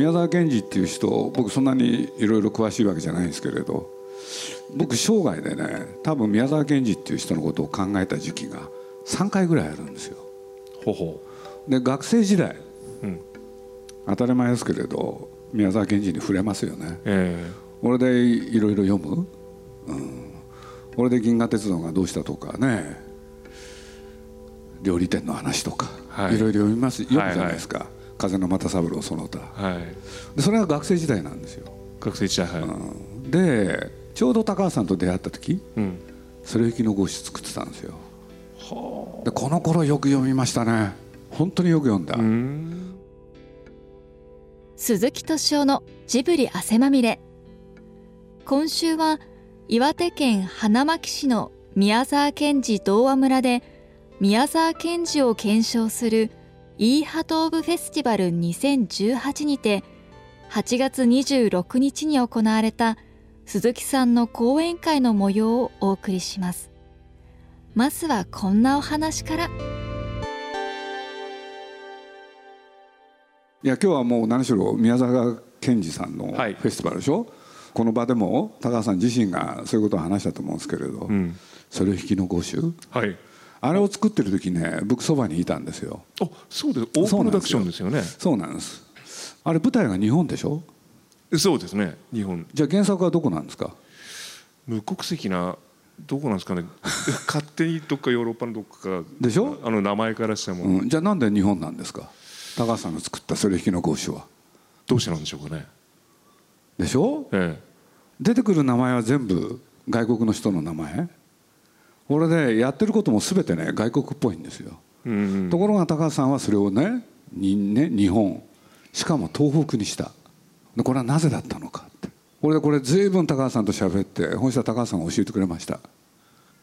宮沢賢治っていう人僕そんなにいろいろ詳しいわけじゃないんですけれど僕生涯でね多分宮沢賢治っていう人のことを考えた時期が3回ぐらいあるんですよ。ほほで学生時代、うん。当たり前ですけれど宮沢賢治に触れますよね。え俺でいろいろ読む、うん、俺で銀河鉄道がどうしたとかね。料理店の話とか、はい。い、ろいろ読みます。読むじゃないですか、風の又三郎その他。えはい。でそれが学生時代なんですよ、学生時代はい、うん。でちょうど高橋さんと出会った時うん。それ行きの号室作ってたんですよ。でこの頃よく読みましたね。本当によく読んだ、うん。鈴木敏夫のジブリ汗まみれ。今週は岩手県花巻市の宮沢賢治童話村で宮沢賢治を検証するイーハトーブフェスティバル2018にて8月26日に行われた鈴木さんの講演会の模様をお送りします。まずはこんなお話から。いや今日はもう何しろ宮沢賢治さんのフはい。ェスティバルでしょ、この場でも高橋さん自身がそういうことを話したと思うんですけれど、うん。それを引きの5集はいあれを作ってる時ね僕そばにいたんですよ。あそうです。大プロダクションですよね。そうなんです。あれ舞台が日本でしょ？そうですね。日本。じゃあ原作はどこなんですか？無国籍などこなんですかね。勝手にどっかヨーロッパのどっかかでしょ？あの名前からしても、うん、じゃあなんで日本なんですか？高橋さんが作ったそれ引きの5集は。どうしてなんでしょうかね。でしょ？え。出てくる名前は全部外国の人の名前？これでやってることも全てね外国っぽいんですよ。えうん。ところが高橋さんはそれをねにね日本しかも東北にした。でこれはなぜだったのかって。これでこれ随分高橋さんと喋って本質は高橋さんが教えてくれました。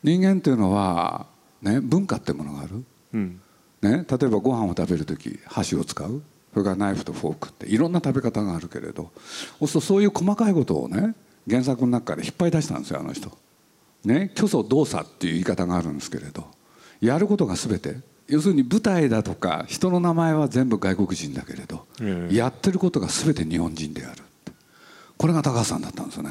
人間っていうのは、ね、文化ってものがある、うん。ね、例えばご飯を食べる時箸を使う。それからナイフとフォークっていろんな食べ方があるけれど。そうするとそういう細かいことをね原作の中から引っ張り出したんですよあの人。ね虚祖動作っていう言い方があるんですけれどやることが全て要するに舞台だとか人の名前は全部外国人だけれど、ええ。やってることが全て日本人であるこれが高橋さんだったんですよね。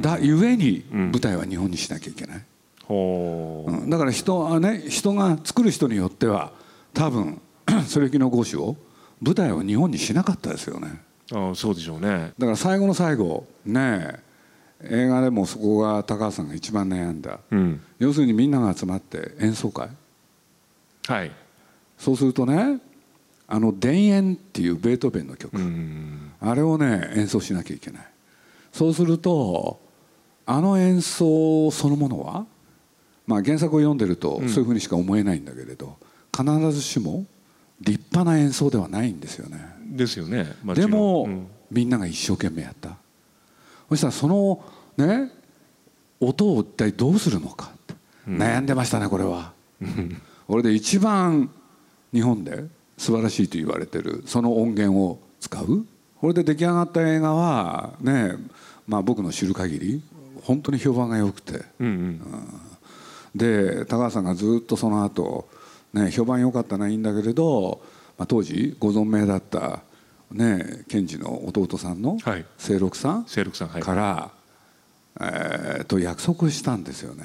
だゆえに舞台は日本にしなきゃいけない。ほう。うん。だから人はね人が作る人によっては多分 それきの合詞を舞台を日本にしなかったですよね。ああそうでしょうね。だから最後の最後ねえ映画でもそこが高橋さんが一番悩んだ。うん。要するにみんなが集まって演奏会。はい。そうするとねあの「田園」っていうベートーベンの曲、うん。あれをね演奏しなきゃいけない。そうするとあの演奏そのものは、まあ、原作を読んでるとそういうふうにしか思えないんだけれど、必ずしも立派な演奏ではないんですよね。ですよねでも、うん。みんなが一生懸命やったそしたらそのね音を一体どうするのか。って、悩んでましたねこれは。俺で一番日本で素晴らしいと言われてるその音源を使う。これで出来上がった映画はねまあ僕の知る限り本当に評判が良くて。うんうん。で高橋さんがずっとその後ね評判良かったのはいいんだけれど、まあ、当時ご存命だったね賢治の弟さんのはい。清六さん清六さんはい。から、えーと約束したんですよね。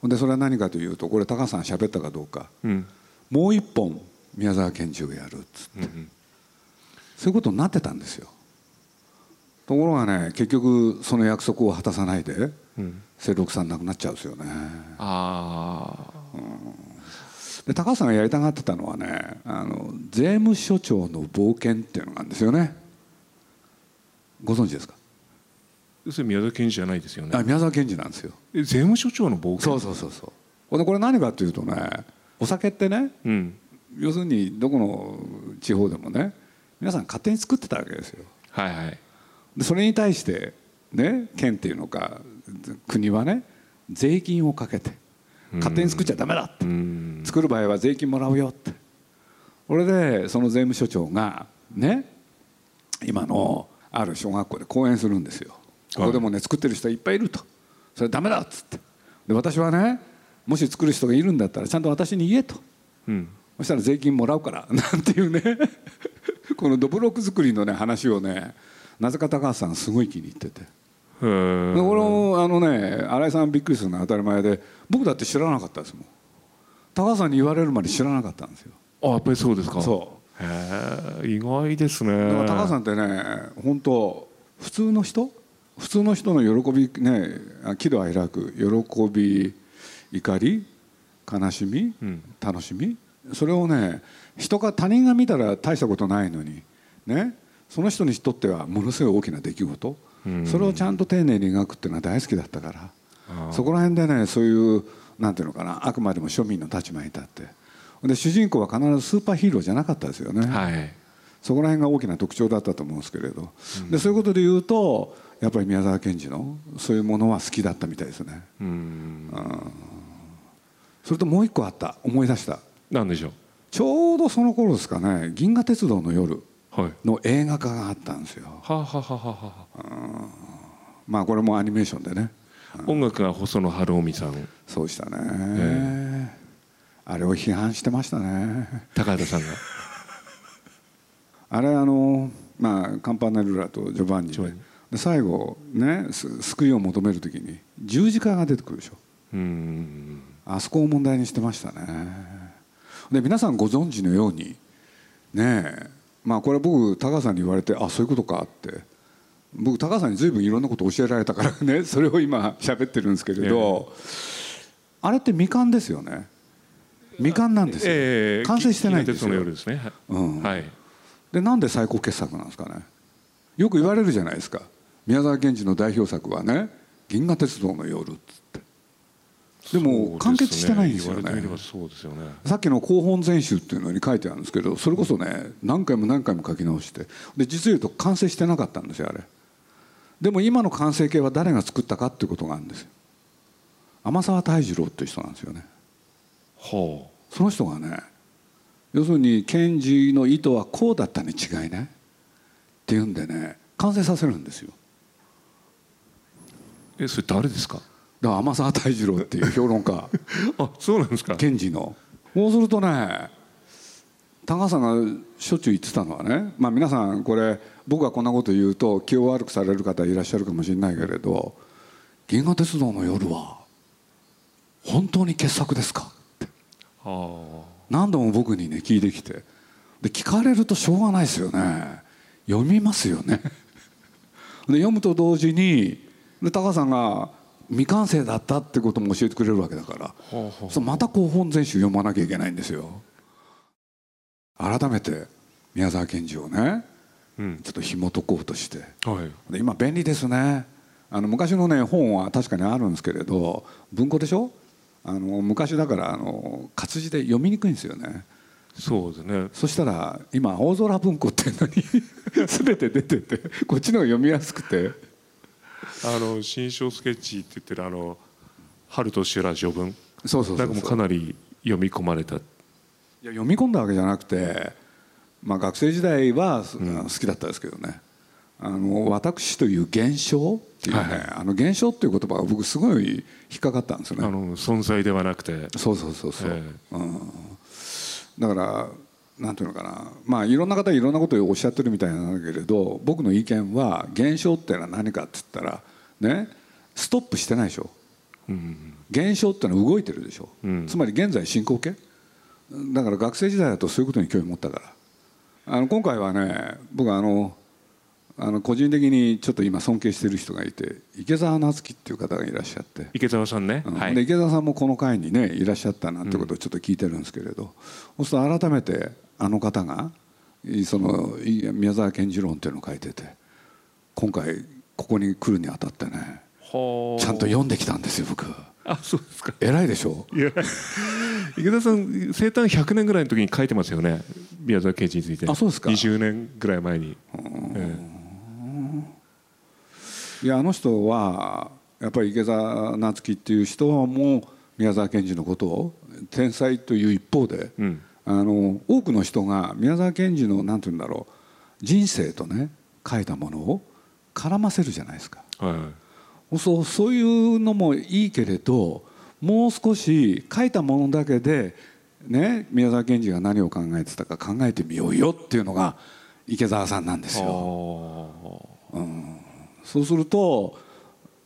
ほんでそれは何かというとこれ高橋さん喋ったかどうか。うん。もう一本宮沢賢治をやるっつって、うんうん。そういうことになってたんですよ。ところがね結局その約束を果たさないでうん。清六さん亡くなっちゃうんですよね。ああで高橋さんがやりたがってたのはねあの税務署長の冒険っていうのがあるんですよね。ご存知ですか？それ宮沢賢治じゃないですよね。あ宮沢賢治なんですよ。え税務署長の冒険？そうそうそうそう。これ何かっていうとねお酒ってねうん。要するにどこの地方でもね皆さん勝手に作ってたわけですよ。はいはい。でそれに対してね県っていうのか国はね税金をかけて勝手に作っちゃダメだって。うん。作る場合は税金もらうよって。これでその税務署長がね今のある小学校で講演するんですよ。ここでもね作ってる人いっぱいいると。それダメだっつって。で私はねもし作る人がいるんだったらちゃんと私に言えと。うん。そしたら税金もらうから。なんていうね。このどぶろく作りのね話をねなぜか高橋さんすごい気に入ってて。俺もあのね新井さんびっくりするのは当たり前で僕だって知らなかったですもん。高橋さんに言われるまで知らなかったんですよ。あやっぱりそうですか。そう。へえ意外ですね。だから高橋さんってね本当普通の人？普通の人の喜びねあ喜怒哀楽喜び怒り悲しみ、うん。楽しみ。それをね人が他人が見たら大したことないのにねその人にとってはものすごい大きな出来事、うんそれをちゃんと丁寧に描くっていうのは大好きだったからそこら辺でねそういうなんていうのかなあくまでも庶民の立場に立って。で主人公は必ずスーパーヒーローじゃなかったですよね。はい。そこら辺が大きな特徴だったと思うんですけれど、でそういうことで言うとやっぱり宮沢賢治のそういうものは好きだったみたいですね。うん。それともう一個あった思い出した。なんでしょちょうどその頃ですかね「銀河鉄道の夜。うはい」の映画化があったんですよ。はあ、はあはあはあまあこれもアニメーションでね。音楽が細野晴臣さん。そうでしたね、あれを批判してましたね。高畑さんが。あれあのまあカンパネルラとジョバンニ。で最後ねす救いを求める時に十字架が出てくるでしょ。うん。あそこを問題にしてましたね。で皆さんご存知のようにねえまあこれ僕高橋さんに言われてあそういうことかって。僕高橋さんに随分いろんなこと教えられたからね。それを今喋ってるんですけれど、あれって未完ですよね。未完なんですよ、ええ。完成してないんですよ。ですね。はいうん。はい。でなんで最高傑作なんですかね。よく言われるじゃないですか。宮沢賢治の代表作はね「銀河鉄道の夜」っつってでも完結してないんですよね。ねさっきの広本全集っていうのに書いてあるんですけどそれこそね何回も何回も書き直してで実を言うと完成してなかったんですよあれ。でも今の完成形は誰が作ったかっていうことがあるんですよ。天沢泰二郎っていう人なんですよね。はその人がね要するに賢治の意図はこうだったに違いない。っていうんでね完成させるんですよ。あえそれ誰ですか？だから天沢泰二郎っていう評論家。あそうなんですか。賢治の。そうするとね高橋さんがしょっちゅう言ってたのはねまあ皆さんこれ僕がこんなこと言うと気を悪くされる方いらっしゃるかもしれないけれど「銀河鉄道の夜」は本当に傑作ですか？って。は何度も僕にね聞いてきて。で聞かれるとしょうがないですよね。読みますよね。で読むと同時にで高橋さんが未完成だったってことも教えてくれるわけだから。また広本全集読まなきゃいけないんですよ。改めて宮沢賢治をねうん。ちょっと紐解こうとして。はい。で今便利ですね。あの昔のね本は確かにあるんですけれど文庫でしょ？あの昔だからあの活字で読みにくいんですよね。そうですね。そしたら今青空文庫っていうのに 全て出ててこっちの方が読みやすくてあの新書スケッチって言ってるあの春と修羅序文。そうそうなんかもうかなり読み込まれた。いや読み込んだわけじゃなくて、まあ、学生時代は、す好きだったですけどね。あの私という現象っていうね、はいはい。あの現象っていう言葉が僕すごい引っかかったんですよね。あの存在ではなくて。そうそうそうそう、え。うん、だからなんていうのかな。まあいろんな方いろんなことをおっしゃってるみたいなんだけれど僕の意見は現象っていうのは何かって言ったらねストップしてないでしょ。うん現象っていうのは動いてるでしょ、うんつまり現在進行形。だから学生時代だとそういうことに興味持ったから。あの今回はね僕あのあの個人的にちょっと今尊敬してる人がいて池澤夏樹っていう方がいらっしゃって、池澤さんね、うん。はい。で池澤さんもこの会にねいらっしゃったなんてことをちょっと聞いてるんですけれど、そうすると改めてあの方がいそのい宮沢賢治論っていうのを書いてて今回ここに来るにあたってねはあちゃんと読んできたんですよ僕。あそうですか。偉いでしょ？いや。池田さん生誕100年ぐらいの時に書いてますよね宮沢賢治について。あそうですか。20年ぐらい前に、えいやあの人はやっぱり池澤夏樹っていう人はもう宮沢賢治のことを天才という一方で、えうんあの多くの人が宮沢賢治の何て言うんだろう人生とね書いたものを絡ませるじゃないですか。はいそうそういうのもいいけれどもう少し書いたものだけで、ね、宮沢賢治が何を考えてたか考えてみようよっていうのが池澤さんなんですあよ。ーそうすると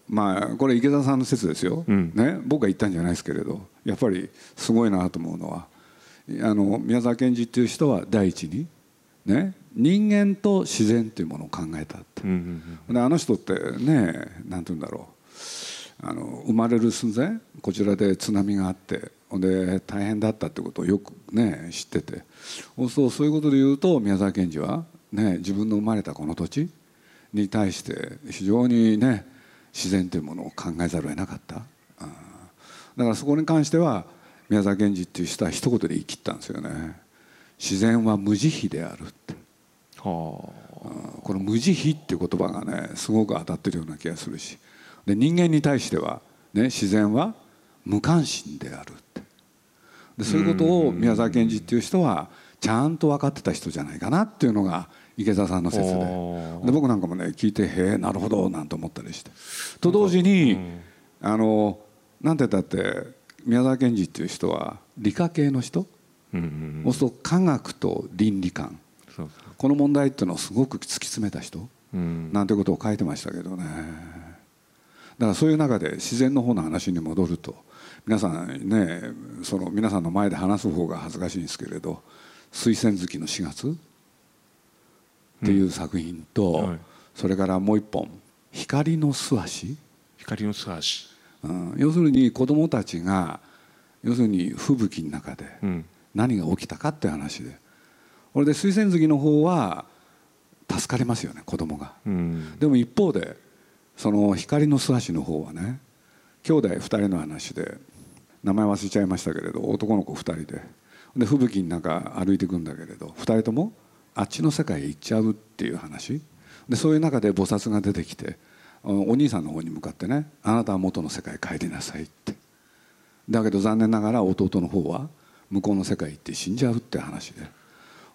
まあこれ池澤さんの説ですよ、うん。ね、僕が言ったんじゃないですけれどやっぱりすごいなと思うのはあの宮沢賢治っていう人は第一に、ね、人間と自然っていうものを考えたって。うんうんであの人ってねなんて言うんだろう。あの生まれる寸前こちらで津波があってほんで大変だったってことをよくね知ってて。そうそうそういうことで言うと宮沢賢治は、ね、自分の生まれたこの土地に対して非常にね自然というものを考えざるを得なかった、うんだからそこに関しては宮沢賢治っていう人は一言で言い切ったんですよね。自然は無慈悲であるって。はこの無慈悲っていう言葉がねすごく当たってるような気がするし。で人間に対しては、ね、自然は無関心であるって。でそういうことを宮沢賢治っていう人はちゃんと分かってた人じゃないかなっていうのが池澤さんの説で。で僕なんかもね聞いてへえなるほどなんて思ったりして。と同時に、あのなんて言ったって宮沢賢治っていう人は理科系の人、あうんうん。そうすると科学と倫理観。そうこの問題っていうのをすごく突き詰めた人？うん。なんてことを書いてましたけどね。だからそういう中で自然の方の話に戻ると皆さんねその皆さんの前で話す方が恥ずかしいんですけれど「水仙月の4月」っていう作品と、はい。それからもう一本「光の素足」光の素足。うん、要するに子供たちが要するに吹雪の中でうん。何が起きたかって話で。これで水仙月の方は助かりますよね子供が。うん。でも一方でその光の素足の方はね兄弟2人の話で名前忘れちゃいましたけれど男の子2人で。で吹雪の中歩いていくんだけれど2人ともあっちの世界へ行っちゃうっていう話。でそういう中で菩薩が出てきておお兄さんの方に向かってね「あなたは元の世界へ帰りなさい」って。だけど残念ながら弟の方は向こうの世界へ行って死んじゃうって話で。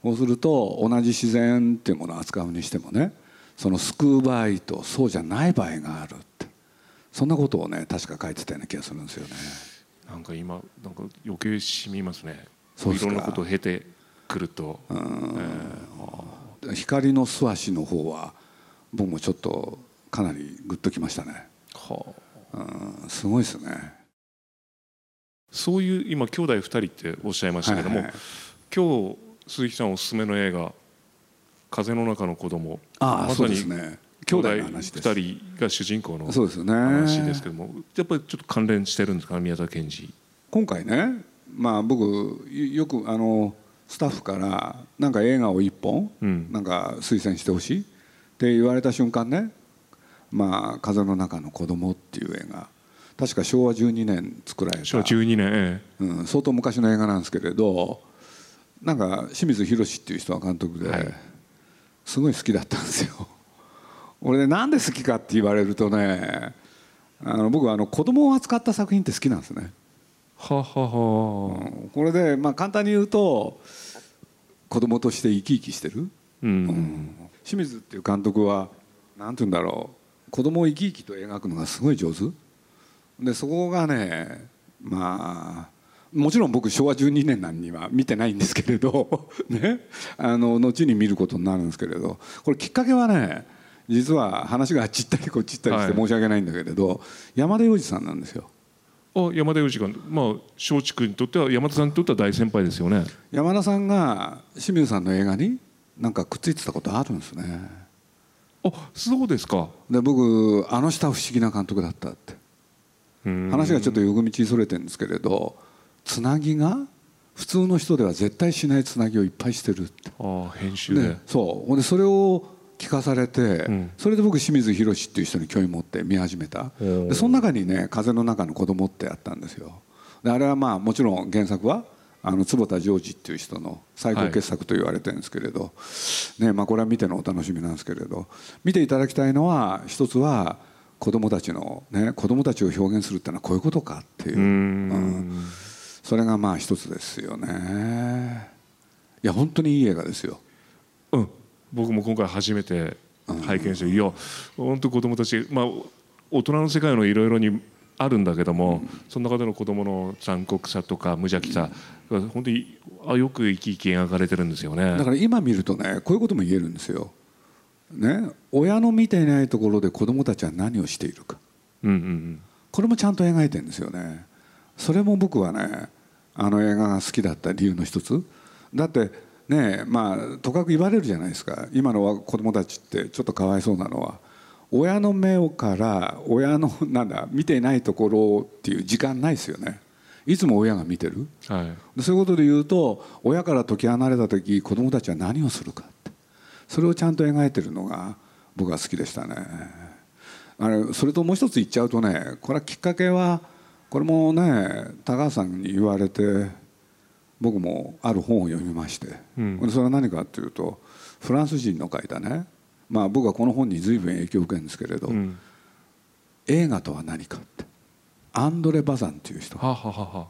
そうすると同じ自然っていうものを扱うにしてもねその救う場合とそうじゃない場合があるって。そんなことをね確か書いてたような気がするんですよね。なんか今なんか余計しみますね。そうですか。いろんなことを経てくると光の素足の方は僕もちょっとかなりグッときましたね。はあうんすごいですね。そういう今兄弟2人っておっしゃいましたけども、はいはい今日鈴木さんおすすめの映画「風の中の子供ああ、そうまさにですね。兄弟の話です。2人が主人公の。話ですけどもやっぱりちょっと関連してるんですか？宮沢賢治今回ね、まあ僕よくあのスタッフからなんか映画を一本、うんなんか推薦してほしいって言われた瞬間ね、まあ風の中の子供っていう映画、確か昭和12年作られた。昭和12年えうん、相当昔の映画なんですけれどなんか清水宏っていう人が監督で、はいすごい好きだったんですよ。俺ねなんで好きかって言われるとねあの僕はあの子供を扱った作品って好きなんですね。えはは。はこれで、まあ、簡単に言うと子供として生き生きしてる、うん。清水っていう監督はなんて言うんだろう。子供を生き生きと描くのがすごい上手。でそこがねまあもちろん僕昭和12年なんには見てないんですけれど ね。あの後に見ることになるんですけれど。これきっかけはね実は話があっち行ったりこっち行ったりしてはい。申し訳ないんだけれど、山田洋次さんなんですよ。あ山田洋次がまあ松竹にとっては山田さんにとっては大先輩ですよね。山田さんが清水さんの映画になんかくっついてたことあるんですね。あそうですか。で僕あの人は不思議な監督だったって。うん。話がちょっと横道それてるんですけれどつなぎが普通の人では絶対しないつなぎをいっぱいしてるって。あ編集で、でそう。ほんでそれを聞かされて、ん。それで僕清水宏っていう人に興味持って見始めた。おでその中にね「風の中の子供ってあったんですよ。であれはまあもちろん原作はあの坪田ジョージっていう人の最高傑作と言われてるんですけれど、ねまあ、これは見てのお楽しみなんですけれど見ていただきたいのは一つは子供たちのね子供たちを表現するってのはこういうことかっていう。ううん。ん。それがまあ一つですよね。いや本当にいい映画ですよ。うん、僕も今回初めて拝見して、いや本当子供たちまあ大人の世界のいろいろにあるんだけども、その中での子供の残酷さとか無邪気さが本当にあよく生き生き描かれてるんですよねだから今見るとねこういうことも言えるんですよ。ね、親の見ていないところで子供たちは何をしているかうんうんこれもちゃんと描いてるんですよね。それも僕はねあの映画が好きだった理由の一つだってねまあとかく言われるじゃないですか。今の子供たちってちょっとかわいそうなのは。親の目から親のなんだ見ていないところっていう時間ないですよね。いつも親が見てる。うんはい。でそういうことで言うと親から解き離れた時子供たちは何をするかって。それをちゃんと描いてるのが僕は好きでしたね。あれそれともう一つ言っちゃうとねこれはきっかけはこれもね高橋さんに言われて僕もある本を読みまして、うん。でそれは何かっていうとフランス人の書いたね。まあ僕はこの本に随分影響を受けるんですけれど、うん。映画とは何かって。アンドレ・バザンっていう人はあはあはあは。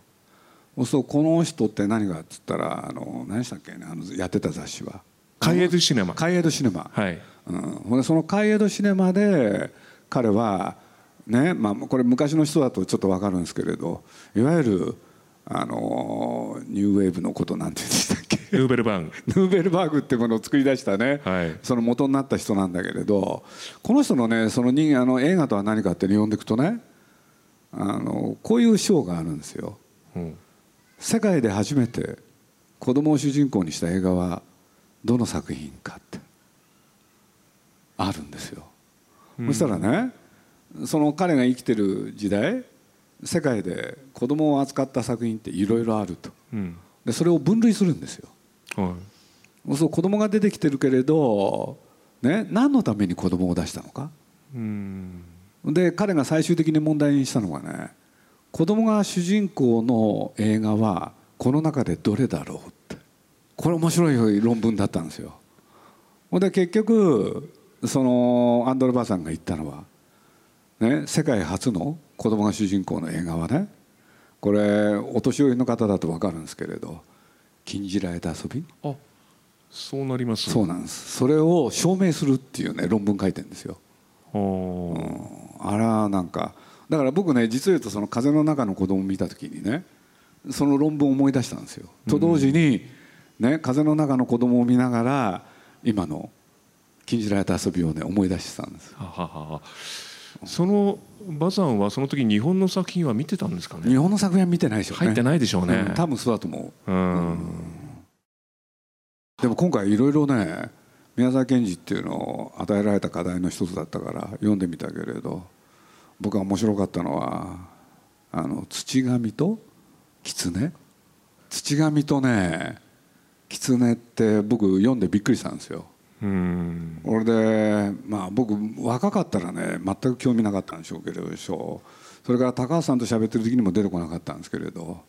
あそうこの人って何かっつったらあの何でしたっけねあのやってた雑誌は。カイエドシネマ。カイエドシネマ、はい。うん、そのカイエドシネマで彼はねまあこれ昔の人だとちょっと分かるんですけれどいわゆるあのニューウェーブのことなんて言うんでしたっけ？ヌーベルバーン ヌーベルバーグってものを作り出したね、はい。その元になった人なんだけれどこの人のねその人あの映画とは何かっていうのを読んでいくとねあのこういう章があるんですよ。うん。世界で初めて子供を主人公にした映画はどの作品かってあるんですよ、そしたらねその彼が生きてる時代世界で子供を扱った作品っていろいろあると。うん。でそれを分類するんですよ。はい。そう子供が出てきてるけれど、ね、何のために子供を出したのか。うん。で彼が最終的に問題にしたのがね子供が主人公の映画はこの中でどれだろうって。これ面白い論文だったんですよ。ほんで結局そのアンドレ・バーさんが言ったのは、ね、世界初の子供が主人公の映画はねこれお年寄りの方だと分かるんですけれど「禁じられた遊び」あそうなりますそうなんです。それを証明するっていうね論文書いてるんですよ。あー。あらなんか。だから僕ね実を言うとその風の中の子供を見た時にねその論文を思い出したんですよ。と同時に、ね、風の中の子供を見ながら今の禁じられた遊びをね思い出してたんです。ははははそのバザンはその時日本の作品は見てたんですかね？日本の作品は見てないでしょうね。入ってないでしょうね。うん。多分そうだと思う。うん。でも今回いろいろね宮沢賢治っていうのを与えられた課題の一つだったから読んでみたけれど僕が面白かったのはあの土神と狐？土神とね狐って僕読んでびっくりしたんですよ。うん。俺でまあ僕若かったらね全く興味なかったんでしょうけれどそれから高橋さんと喋ってる時にも出てこなかったんですけれど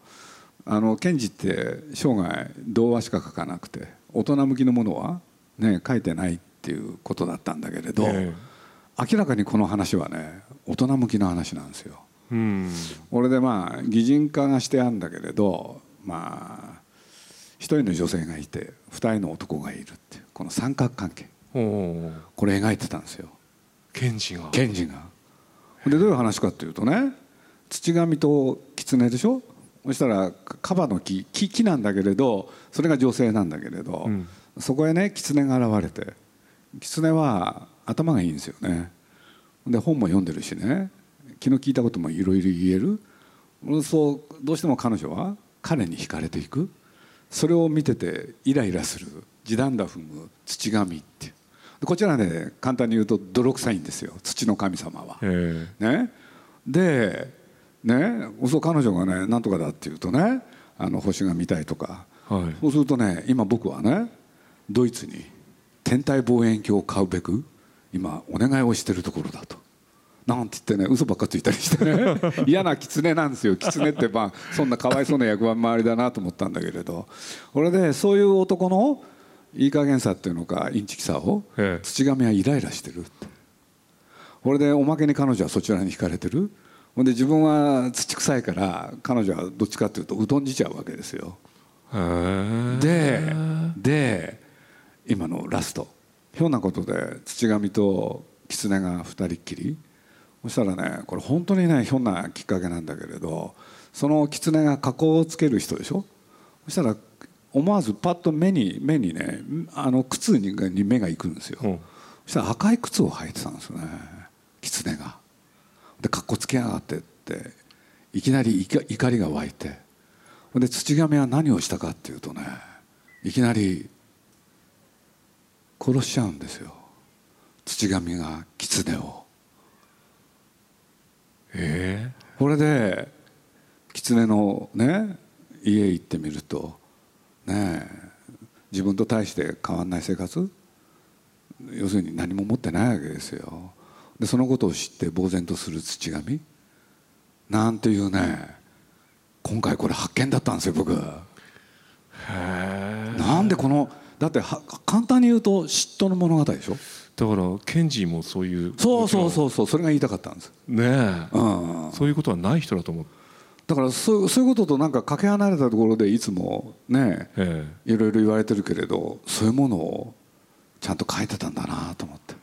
あの賢治って生涯童話しか書かなくて大人向きのものはね書いてないっていうことだったんだけれど、え明らかにこの話はね大人向きの話なんですよ。えうん。俺でまあ擬人化がしてあるんだけれどまあ一人の女性がいて二人の男がいるっていうこの三角関係。これ描いてたんですよ。賢治が。賢治が。でどういう話かっていうとね土神と狐でしょ？そしたらカバの木木木なんだけれどそれが女性なんだけれど、うん。そこへね狐が現れて狐は頭がいいんですよね。で本も読んでるしね気の利いたこともいろいろ言える。そうどうしても彼女は彼に惹かれていく。それを見ててイライラする地団打踏む土神って。こちらね簡単に言うと泥臭いんですよ土の神様は。え。ね、で、ね、そう彼女がねなんとかだって言うとねあの星が見たいとか、えはい。そうするとね今僕はねドイツに天体望遠鏡を買うべく今お願いをしてるところだと。なんて言ってね嘘ばっかついたりしてね。嫌な狐なんですよ狐って。まあそんなかわいそうな役回りだなと思ったんだけれど。これでそういう男のいい加減さっていうのかインチキさをええ。土神はイライラしてるって。これでおまけに彼女はそちらに惹かれてる。ほんで自分は土臭いから彼女はどっちかっていうとうどんじちゃうわけですよ。でで今のラスト。ひょんなことで土神と狐が二人っきり。そしたらねこれ本当にねひょんなきっかけなんだけれどその狐が加工をつける人でしょ？そしたら思わずパッと目に目にねあの靴にに目が行くんですよ、うん。そしたら赤い靴を履いてたんですよね。狐が。でかっこつけやがってっていきなり怒怒りが湧いて。で土神は何をしたかっていうとねいきなり殺しちゃうんですよ。土神が狐を。えこれで狐のね家へ行ってみるとねえ。自分と大して変わんない生活？要するに何も持ってないわけですよ。でそのことを知って呆然とする土神？なんていうね今回これ発見だったんですよ僕。へえ。なんでこのだっては簡単に言うと嫉妬の物語でしょ？だからケンジもそういうそうそうそうそうそれが言いたかったんです、うねえ。うん、そういうことはない人だと思うだからそうそういうこととなんかかけ離れたところでいつもねえいろいろ言われてるけれどそういうものをちゃんと書いてたんだなと思って。え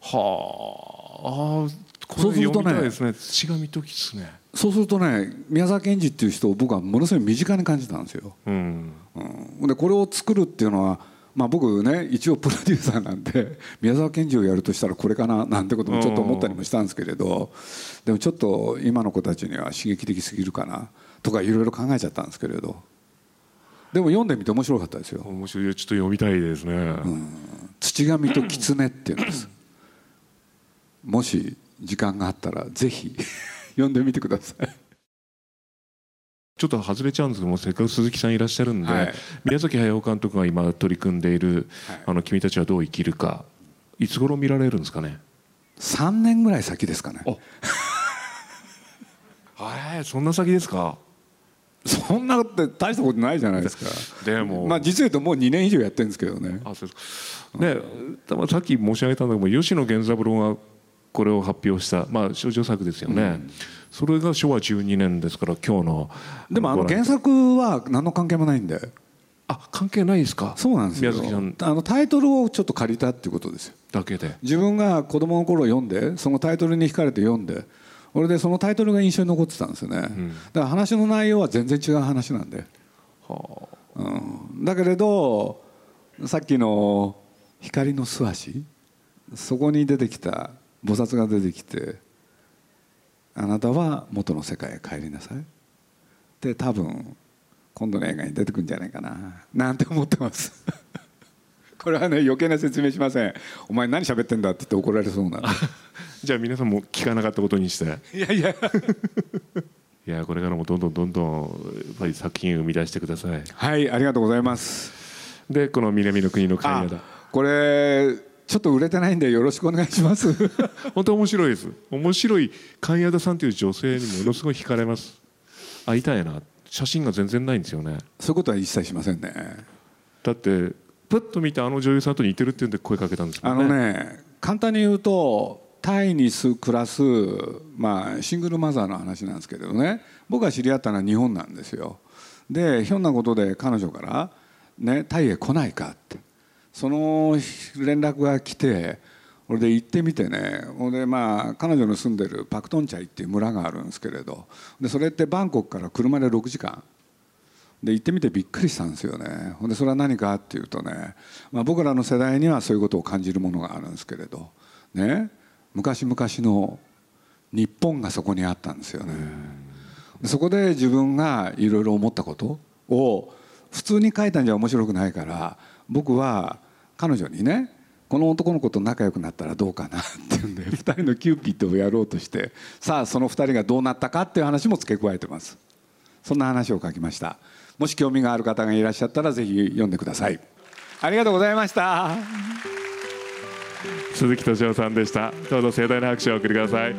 はあこれそうするとね読みたいですね。土神と狐そうするとね宮沢賢治っていう人を僕はものすごい身近に感じたんですよ、うん。うん、でこれを作るっていうのはまあ僕ね一応プロデューサーなんで宮沢賢治をやるとしたらこれかななんてこともちょっと思ったりもしたんですけれどでもちょっと今の子たちには刺激的すぎるかなとかいろいろ考えちゃったんですけれど。でも読んでみて面白かったですよ。面白いちょっと読みたいですね、土神と狐っていうんです。もし時間があったらぜひ 読んでみてくださいちょっと外れちゃうんですけどもせっかく鈴木さんいらっしゃるんで、はい。宮崎駿監督が今取り組んでいるはい「あの君たちはどう生きるか」いつ頃見られるんですかね？3年ぐらい先ですかね。お。は いそんな先ですか？そんなって大したことないじゃないですか。でも、まあ実を言うともう2年以上やってるんですけどね。あそうですか。ねたまさっき申し上げたんだけども吉野源三郎がこれを発表した、まあ、少女作ですよね、それが昭和12年ですから今日のでもあの原作は何の関係もないんで。あ関係ないですか？そうなんですよ。宮崎さん。あのタイトルをちょっと借りたっていうことですよ。だけで。自分が子供の頃読んでそのタイトルに惹かれて読んで俺でそのタイトルが印象に残ってたんですよね、だから話の内容は全然違う話なんで、はうん、だけれどさっきの光の素足？そこに出てきた菩薩が出てきてあなたは元の世界へ帰りなさい。で多分今度の映画に出てくるんじゃないかな。なんて思ってます。これはね余計な説明しません。お前何喋ってんだって言って怒られそうな じゃあ皆さんも聞かなかったことにして。いやいや。いやこれからもどんどんどんどんやっぱり作品を生み出してください。はいありがとうございます。でこの南の国の海あ屋だこれちょっと売れてないんでよろしくお願いします。本当面白いです。面白い神谷田さんという女性にものすごい惹かれます。会いたいな。写真が全然ないんですよね。そういうことは一切しませんね。だってプッと見てあの女優さんと似てるって言うんで声かけたんですもあんね。のね簡単に言うとタイに暮らす、まあ、シングルマザーの話なんですけれどね。僕が知り合ったのは日本なんですよ。でひょんなことで彼女から、ね「タイへ来ないか」ってその連絡が来て俺で行ってみてね。でまあ彼女の住んでるパクトンチャイっていう村があるんですけれど。でそれってバンコクから車で6時間。で行ってみてびっくりしたんですよね。でそれは何かっていうとね、まあ、僕らの世代にはそういうことを感じるものがあるんですけれど。ね。昔々の日本がそこにあったんですよね。そこで自分がいろいろ思ったことを普通に書いたんじゃ面白くないから僕は彼女にねこの男の子と仲良くなったらどうかなっていうんで 2人のキューピッドをやろうとしてさあその2人がどうなったかっていう話も付け加えてます。そんな話を書きました。もし興味がある方がいらっしゃったらぜひ読んでください。ありがとうございました。鈴木敏夫さんでした。どうぞ盛大な拍手をお送りください。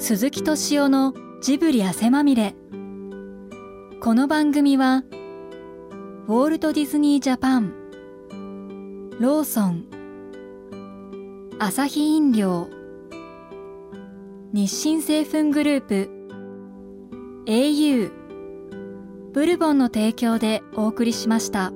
鈴木敏夫のジブリ汗まみれこの番組はウォールト・ディズニー・ジャパンローソンアサヒ飲料日清製粉グループ au ブルボンの提供でお送りしました。